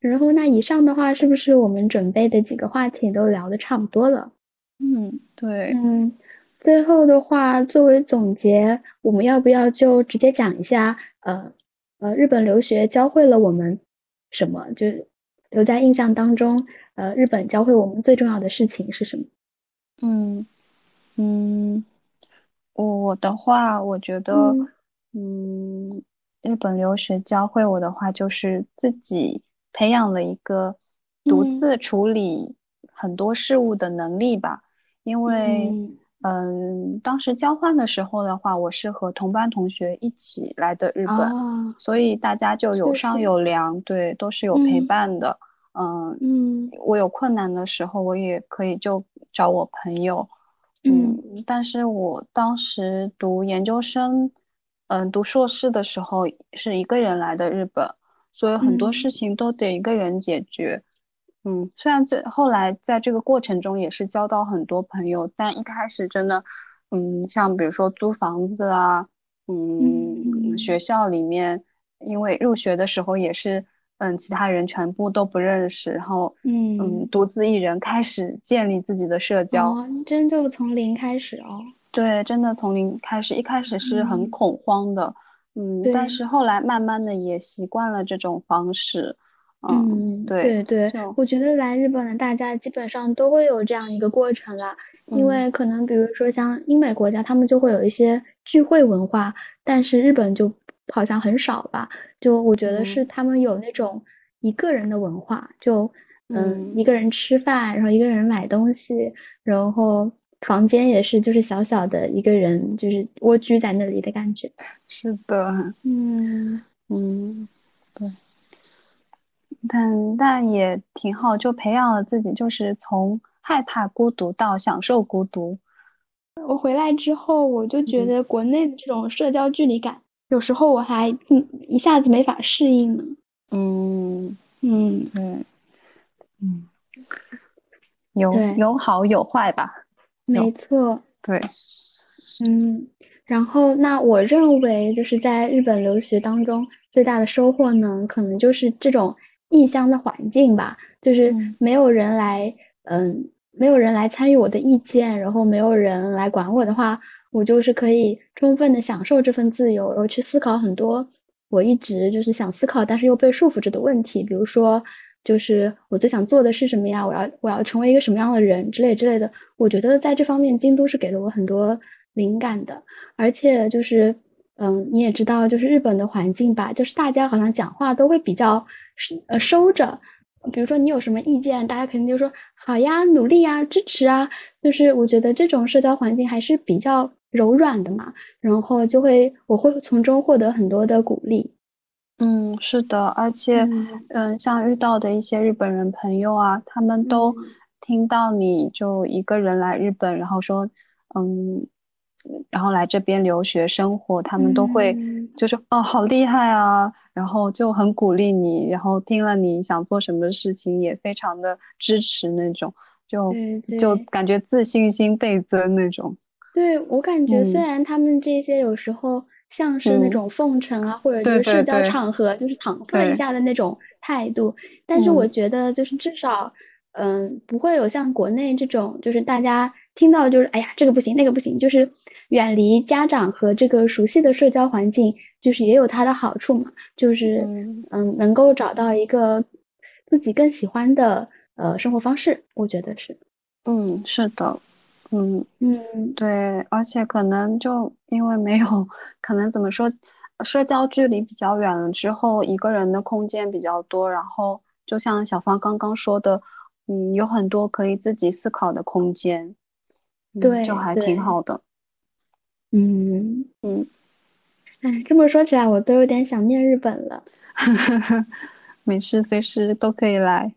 然后那以上的话，是不是我们准备的几个话题都聊的差不多了？嗯，对。嗯，最后的话，作为总结，我们要不要就直接讲一下，呃呃，日本留学教会了我们什么？就留在印象当中，呃，日本教会我们最重要的事情是什么？嗯嗯，我的话，我觉得，嗯，日本留学教会我的话，就是自己培养了一个独自处理很多事物的能力吧。因为，嗯，当时交换的时候的话，我是和同班同学一起来的日本，所以大家就有商有量，对，都是有陪伴的。嗯嗯，我有困难的时候，我也可以就找我朋友。嗯，但是我当时读研究生，嗯，读硕士的时候是一个人来的日本，所以很多事情都得一个人解决。嗯，虽然这后来在这个过程中也是交到很多朋友，但一开始真的，嗯，像比如说租房子啊，嗯，学校里面，因为入学的时候也是。嗯，其他人全部都不认识，然后嗯嗯，独自一人开始建立自己的社交，真就从零开始哦。对，真的从零开始，一开始是很恐慌的，嗯，但是后来慢慢的也习惯了这种方式，嗯，对对对，我觉得来日本的大家基本上都会有这样一个过程了，因为可能比如说像英美国家，他们就会有一些聚会文化，但是日本就。好像很少吧，就我觉得是他们有那种一个人的文化，就嗯。一个人吃饭，然后一个人买东西，然后房间也是就是小小的一个人就是蜗居在那里的感觉。是的，嗯嗯，对，但但也挺好，就培养了自己，就是从害怕孤独到享受孤独。我回来之后，我就觉得国内的这种社交距离感。有时候我还嗯一下子没法适应呢。嗯嗯对，嗯有有好有坏吧。没错。对。嗯，然后那我认为就是在日本留学当中最大的收获呢，可能就是这种异乡的环境吧，就是没有人来嗯没有人来参与我的意见，然后没有人来管我的话。我就是可以充分的享受这份自由，然后去思考很多我一直就是想思考，但是又被束缚着的问题。比如说，就是我最想做的是什么呀？我要我要成为一个什么样的人之类之类的。我觉得在这方面，京都是给了我很多灵感的。而且就是，嗯，你也知道，就是日本的环境吧，就是大家好像讲话都会比较呃收着。比如说你有什么意见，大家肯定就说好呀，努力呀，支持啊。就是我觉得这种社交环境还是比较。柔软的嘛，然后就会我会从中获得很多的鼓励。嗯，是的，而且嗯，像遇到的一些日本人朋友啊，他们都听到你就一个人来日本，然后说嗯，然后来这边留学生活，他们都会就说哦，好厉害啊，然后就很鼓励你，然后听了你想做什么事情也非常的支持那种，就就感觉自信心倍增那种。对我感觉，虽然他们这些有时候像是那种奉承啊，或者是社交场合就是搪塞一下的那种态度，但是我觉得就是至少，嗯，不会有像国内这种，就是大家听到就是哎呀这个不行那个不行，就是远离家长和这个熟悉的社交环境，就是也有它的好处嘛，就是嗯能够找到一个自己更喜欢的呃生活方式，我觉得是，嗯，是的。嗯嗯，对，而且可能就因为没有，可能怎么说，社交距离比较远了之后，一个人的空间比较多，然后就像小芳刚刚说的，嗯，有很多可以自己思考的空间，对，就还挺好的。嗯嗯，哎，这么说起来，我都有点想念日本了。[LAUGHS] 没事，随时都可以来。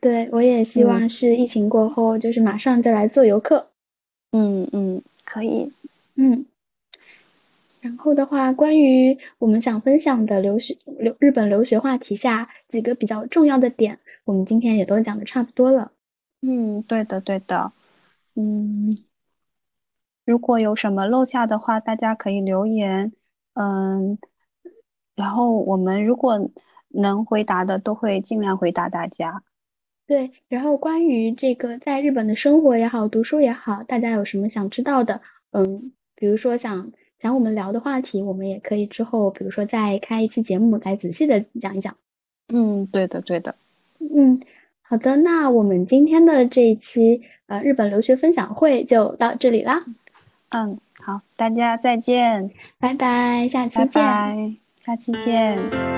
对，我也希望是疫情过后，就是马上就来做游客。嗯嗯，可以，嗯，然后的话，关于我们想分享的留学留日本留学话题下几个比较重要的点，我们今天也都讲的差不多了。嗯，对的对的，嗯，如果有什么漏下的话，大家可以留言，嗯，然后我们如果能回答的，都会尽量回答大家。对，然后关于这个在日本的生活也好，读书也好，大家有什么想知道的？嗯，比如说想想我们聊的话题，我们也可以之后，比如说再开一期节目来仔细的讲一讲。嗯，对的，对的。嗯，好的，那我们今天的这一期呃日本留学分享会就到这里啦。嗯。好，大家再见，拜拜，下期见，拜拜，下期见。